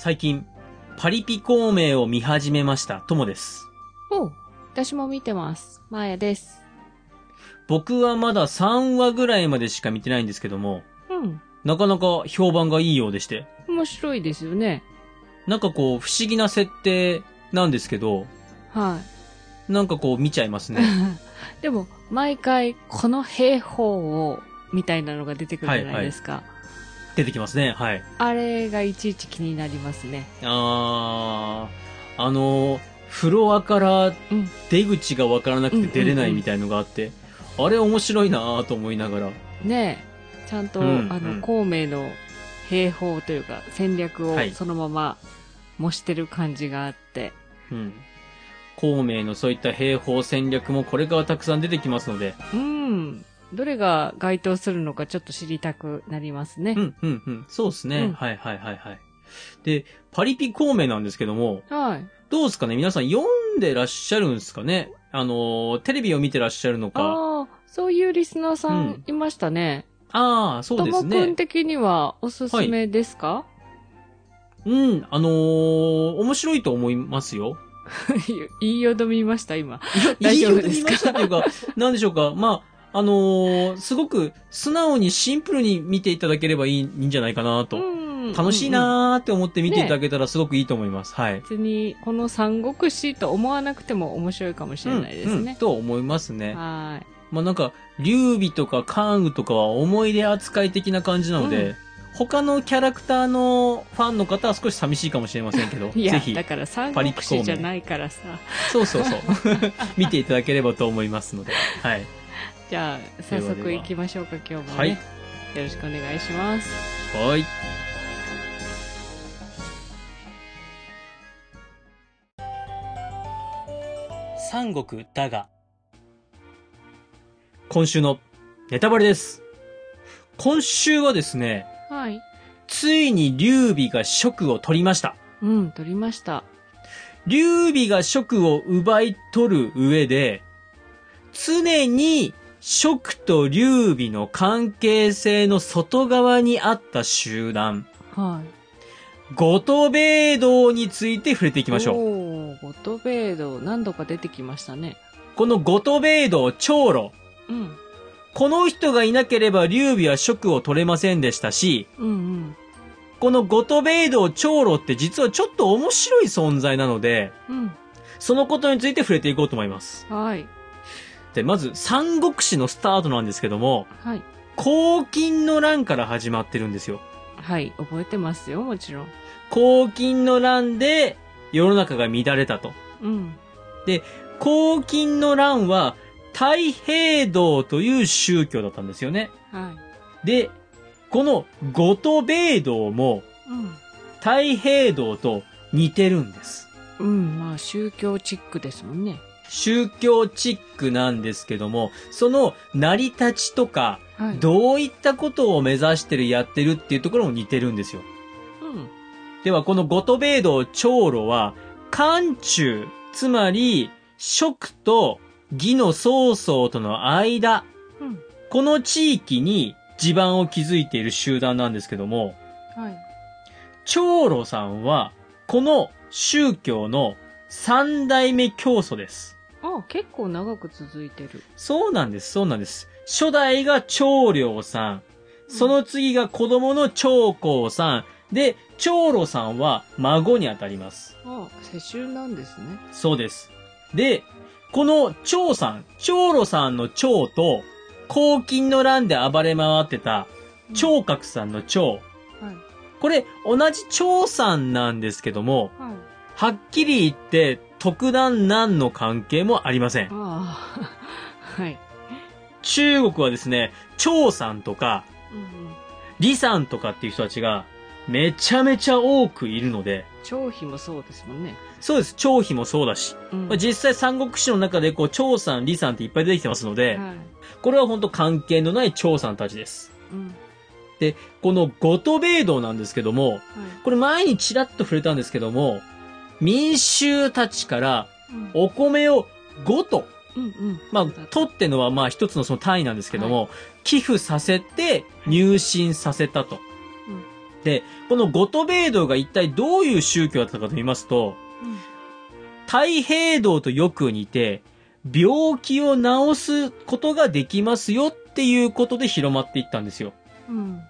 最近、パリピ孔明を見始めました、ともです。おう私も見てます。まやです。僕はまだ3話ぐらいまでしか見てないんですけども、うん。なかなか評判がいいようでして、面白いですよね。なんかこう、不思議な設定なんですけど、はなんかこう見ちゃいますい。ね。でも、毎回、この兵法を、みたいなのが出てくるじゃないですか。出てきますね。はい。あれがいちいち気になりますね。あー、あの、フロアからうん。出口がわからなくて出れないみたいのがあって、あれ面白いなぁと思いながら。ねえ。ちゃんと、うんあの、うん孔明の兵法というか、戦略をはいそのまま模してる感じがあって。うん。孔明のそういった兵法戦略もこれからたくさん出てきますので、うん。どれが該当するのかちょっと知りたくなりますねう。ん、うん、うん。そうですね。うんはい、はい、はい、はい。で、パリピ孔明なんですけども、はい。どうですかね？皆さん読んでらっしゃるんですかね？あの、テレビを見てらっしゃるのか。ああ、そういうリスナーさうんんいましたね。ああ、そうですともくんね。的にはおすすめですか、うん、あのー面白いと思いますよ。言いよどみました、今。大丈夫ですか？いいように見ましたというか、なんでしょうか？まあ、あのーすごく素直にシンプルに見ていただければいいいいんじゃないかなと。うん楽しいなーって思って見ていただけたらすごくいいと思います。はい。別に、この三国志と思わなくても面白いかもしれないですうんうんね。と思いますね。はまあなんか、劉備とか関羽とかは思い出扱い的な感じなので、うん他のキャラクターのファンの方は少し寂しいかもしれませんけど、い。いやぜ、ひだ、から三国志じゃないからさ。そうそうそう、見ていただければと思いますので、はい。じゃあ、早速行きましょうか、今日もね。はいよろしくお願いします。はい。三国だが。今週のネタバレです。今週はですね、はい。ついに劉備が職を取りました。うん、取りました。劉備が職を奪い取る上で、常に職と劉備の関係性の外側にあった集団、はい。五都米道について触れていきましょう。おー、ゴトベード、何度か出てきましたね。この五都米道長老、うん。この人がいなければ劉備は職を取れませんでしたし、うんこの五都米道長老って実はちょっと面白い存在なので、うん。うん。そのことについて触れていこうと思います。はい。で、まず三国志のスタートなんですけども、はい。黄金の乱から始まってるんですよ。はい。覚えてますよ、もちろん。黄金の乱で世の中が乱れたと。うん。黄金の乱は太平道という宗教だったんですよね。はい。で、この五都米道もうん。太平道と似てるんです。うん、まあ、宗教チックですもんね。宗教チックなんですけども、その成り立ちとか、はい。どういったことを目指してる、やってるっていうところも似てるんですよ。うん。では、この五都米道長老は、漢中、つまり、蜀と義の曹操との間、うん。この地域に地盤を築いている集団なんですけども、はい。長老さんは、この宗教の三代目教祖です。あ、結構長く続いてる。そうなんです、そうなんです。初代が長領さん。その次が子供の長江さん。で、長老さんは孫にあたります。あ、世襲なんですね。そうです。で、この長さん、長老さんの長と、黄金の乱で暴れ回ってた、長角さんの長。はい。これ、同じ長さんなんですけども、はい。はっきり言って、特段何の関係もありません。ああ、はい。中国はですね、長さんとか、うんうん。李さんとかっていう人たちが、めちゃめちゃ多くいるので、張飛もそうですもんね。そうです。長飛もそうだし、うんまあ実際三国志の中でこう、長さん、李さんっていっぱい出てきてますので、はい。これは本当関係のない長さんたちです。うん。この五都米道なんですけども、はい。これ前にちらっと触れたんですけども、民衆たちからうんお米を5と、うんうん。まあ、とってのはまあ一つのその単位なんですけども、寄付させて入信させたと。で、このゴトベイ道が一体どういう宗教だったかと言いますと、太平道とよく似て、病気を治すことができますよっていうことで広まっていったんですよ。うん。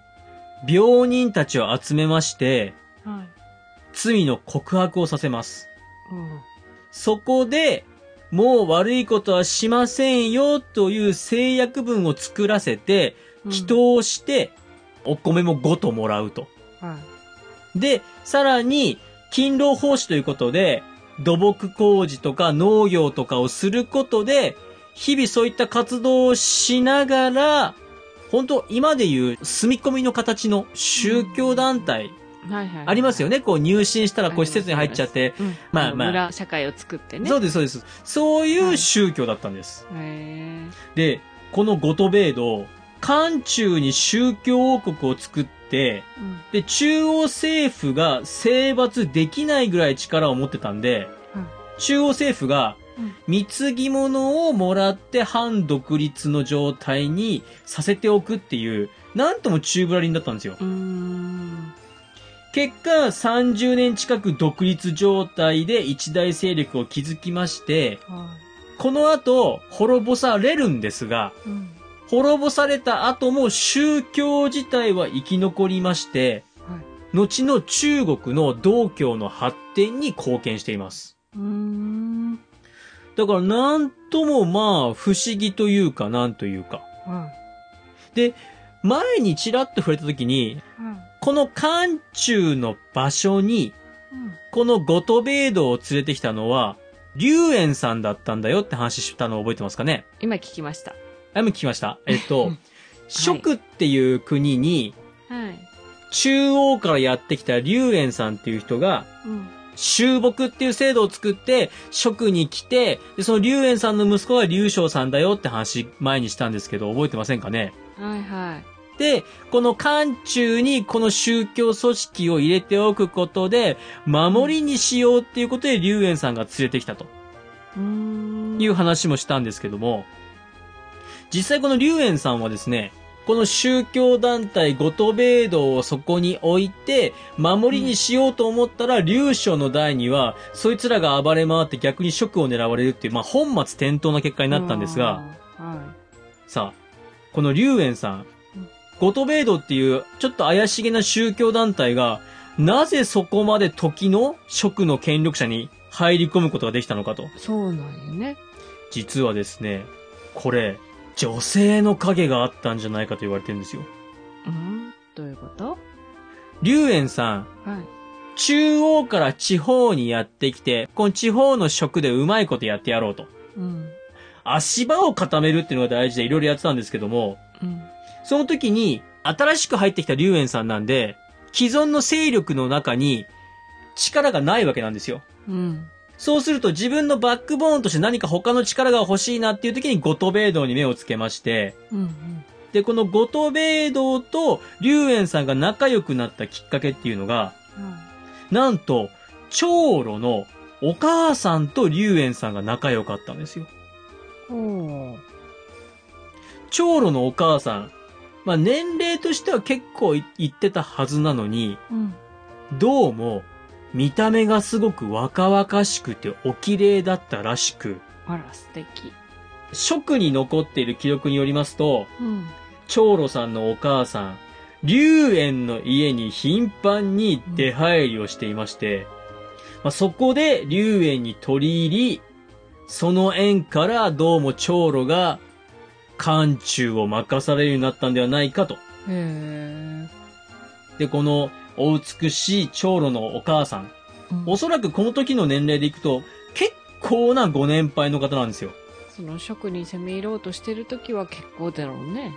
病人たちを集めまして、はい。罪の告白をさせます。うん。そこで、もう悪いことはしませんよという制約文を作らせて、祈祷して、お米も5ともらうと。はい。で、さらに、勤労奉仕ということで、土木工事とか農業とかをすることで、日々そういった活動をしながら、本当今でいう住み込みの形の宗教団体、はいはい。ありますよね。こう入信したらこう施設に入っちゃって、うん。まあまあ村社会を作ってね。そうです、そうです。そういう宗教だったんです。へで、このゴトベイド、漢中に宗教王国を作って、ーうん。で、中央政府が征伐できないぐらい力を持ってたんで、うん中央政府がうん貢ぎ物をもらって反独立の状態にさせておくっていう、なんとも中ぶらりんだったんですよ。結果、30年近く独立状態で一大勢力を築きまして、はこの後、滅ぼされるんですが、い。うん。滅ぼされた後も宗教自体は生き残りまして、はい。後の中国の道教の発展に貢献しています。だからなんともまあ不思議というかなんというか。は前にちらっと触れた時に。この漢中の場所に、うん。このゴトベイドを連れてきたのは、龍炎さんだったんだよって話したのを覚えてますかね？今聞きました。あ、今聞きました。えっと、蜀っていう国に、はい。中央からやってきた龍炎さんっていう人が、うん。修木っていう制度を作って、職に来て、で、その龍炎さんの息子が龍翔さんだよって話前にしたんですけど、覚えてませんかね？はいはい。で、この漢中にこの宗教組織を入れておくことで、守りにしようっていうことで龍炎さんが連れてきたと。いう話もしたんですけども、実際この龍炎さんはですね、この宗教団体ゴトベイドをそこに置いて、守りにしようと思ったら、龍将の代には、そいつらが暴れ回って逆に職を狙われるっていう、まあ、本末転倒な結果になったんですが。はさあ、この龍炎さん、ゴトベイドっていう、ちょっと怪しげな宗教団体が、なぜそこまで時の職の権力者に入り込むことができたのかと。い。そうなんよね。実はですね、これ、女性の影があったんじゃないかと言われてるんですよ。うん？どういうこと？龍炎さん、はい。中央から地方にやってきて、この地方の職でうまいことやってやろうと。うん。足場を固めるっていうのが大事でいろいろやってたんですけども、うん。その時に新しく入ってきた龍炎さんなんで、既存の勢力の中に力がないわけなんですよ。うん。そうすると自分のバックボーンとして何か他の力が欲しいなっていう時にゴトベイドに目をつけまして、うん。で、このゴトベイドと龍炎さんが仲良くなったきっかけっていうのが、なんと、長老のお母さんと龍炎さんが仲良かったんですよ。長老のお母さん、まあ年齢としては結構い言ってたはずなのに、うん。どうも見た目がすごく若々しくてお綺麗だったらしく、あら、素敵。職に残っている記録によりますと、うん。長老さんのお母さん、龍炎の家に頻繁に出入りをしていまして、まあ、そこで龍炎に取り入り、その縁からどうも長老が漢中を任されるようになったんではないかと。で、このお美しい長老のお母さん、うんおそらくこの時の年齢でいくと結構なご年配の方なんですよ。その職に攻め入ろうとしてる時は結構だろうね。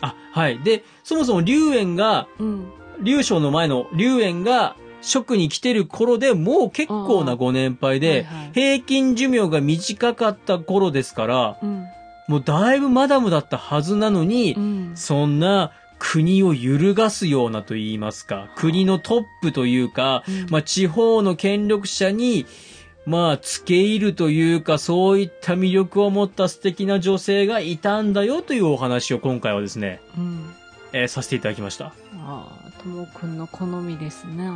あ、はい。で、そもそも龍炎がうん。龍将の前の龍炎が職に来てる頃でもう結構なご年配で、はいはい平均寿命が短かった頃ですから、うん。もうだいぶマダムだったはずなのに、うん。そんな国を揺るがすようなと言いますか、国のトップというか、うんまあ地方の権力者に、まあ付け入るというか、そういった魅力を持った素敵な女性がいたんだよというお話を今回はですね、うん。えーさせていただきました。ああ、ともくんの好みですね。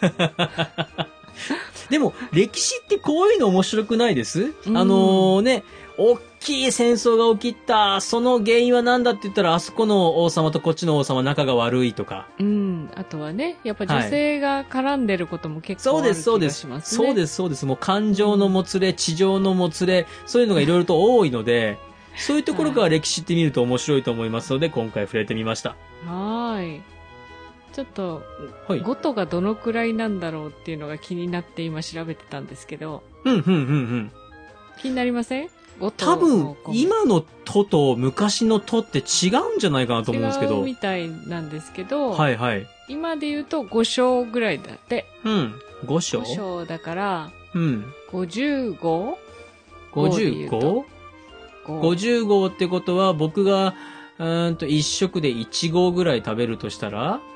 でも、歴史ってこういうの面白くないです？うんあのね、大きい戦争が起きた、その原因は何だって言ったら、あそこの王様とこっちの王様仲が悪いとか。うん。あとはね、やっぱ女性が絡んでることも結構そうです、そうある気です。がしますね。そうです、そうです。もう感情のもつれ、地上のもつれ、そういうのがいろいろと多いので、そういうところから歴史って見ると面白いと思いますので、今回触れてみました。はーい。ちょっと、はい。ゴトがどのくらいなんだろうっていうのが気になって今調べてたんですけど、うん、うん、うん、うん。気になりません？多分今の都と昔の都って違うんじゃないかなと思うんですけど違う。みたいなんですけど、はい、はい。今で言うと5章ぐらいだって。うん。5章？5章だから、うん。55? 5で言う 55? と50号ってことは僕が、うーんと1食で1合ぐらい食べるとしたら、はい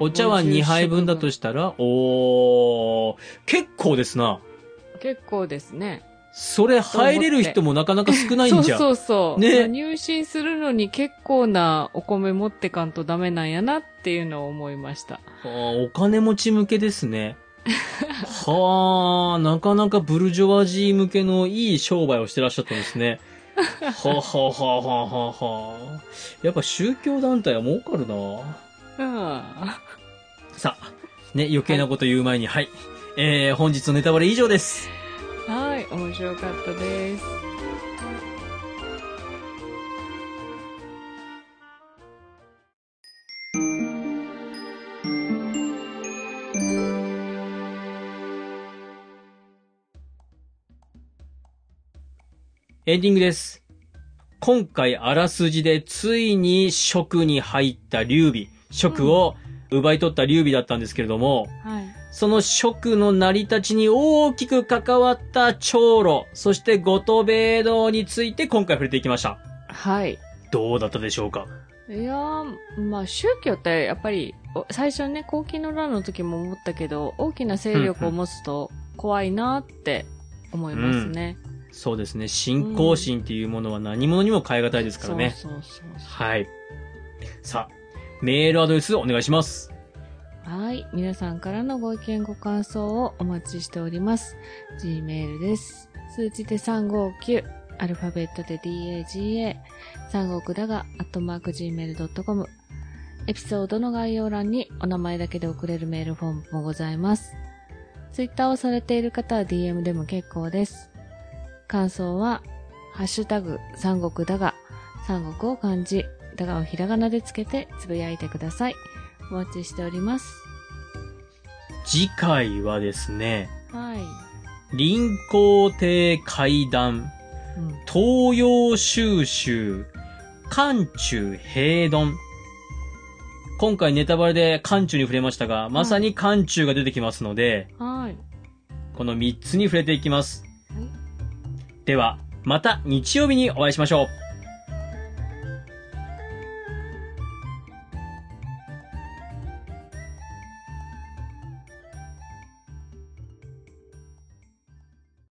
お茶碗2杯分だとしたら、おー、結構ですな。結構ですね。それ入れる人もなかなか少ないんじゃん。そうそうそう。ねまあ入信するのに結構なお米持ってかんとダメなんやなっていうのを思いました。あーお金持ち向けですね。はあ、なかなかブルジョワジー向けのいい商売をしてらっしゃったんですね。はあ、はあはあはあはあはあ。やっぱ宗教団体は儲かるなうん。さあ、ね、余計なこと言う前に、はい。えー、本日のネタバレ以上です。面白かったです。エンディングです。今回あらすじでついに職に入った劉備、職を奪い取った劉備だったんですけれども、はい。その職の成り立ちに大きく関わった長老、そして後藤米道について今回触れていきました。はい。どうだったでしょうか？いやー、まあ宗教ってやっぱり、お最初ね、後期の乱の時も思ったけど、大きな勢力を持つと怖いなって思いますね。そうですね。信仰心っていうものは何者にも変え難いですからね。そうそうそうそう。はい。さあ、メールアドレスお願いします。はい。皆さんからのご意見ご感想をお待ちしております。Gmail です。数字で359、アルファベットで DAGA、三国だが、アットマーク Gmail.com。エピソードの概要欄にお名前だけで送れるメールフォームもございます。Twitter をされている方は DM でも結構です。感想は、ハッシュタグ、三国だが、三国を漢字、だがをひらがなでつけてつぶやいてください。お待ちしております。次回はですね、はい。臨皇帝会談、うん。東洋収集、漢中平丼。今回ネタバレで漢中に触れましたが、まさに漢中が出てきますので、はい。この3つに触れていきます。はいでは、また日曜日にお会いしましょう。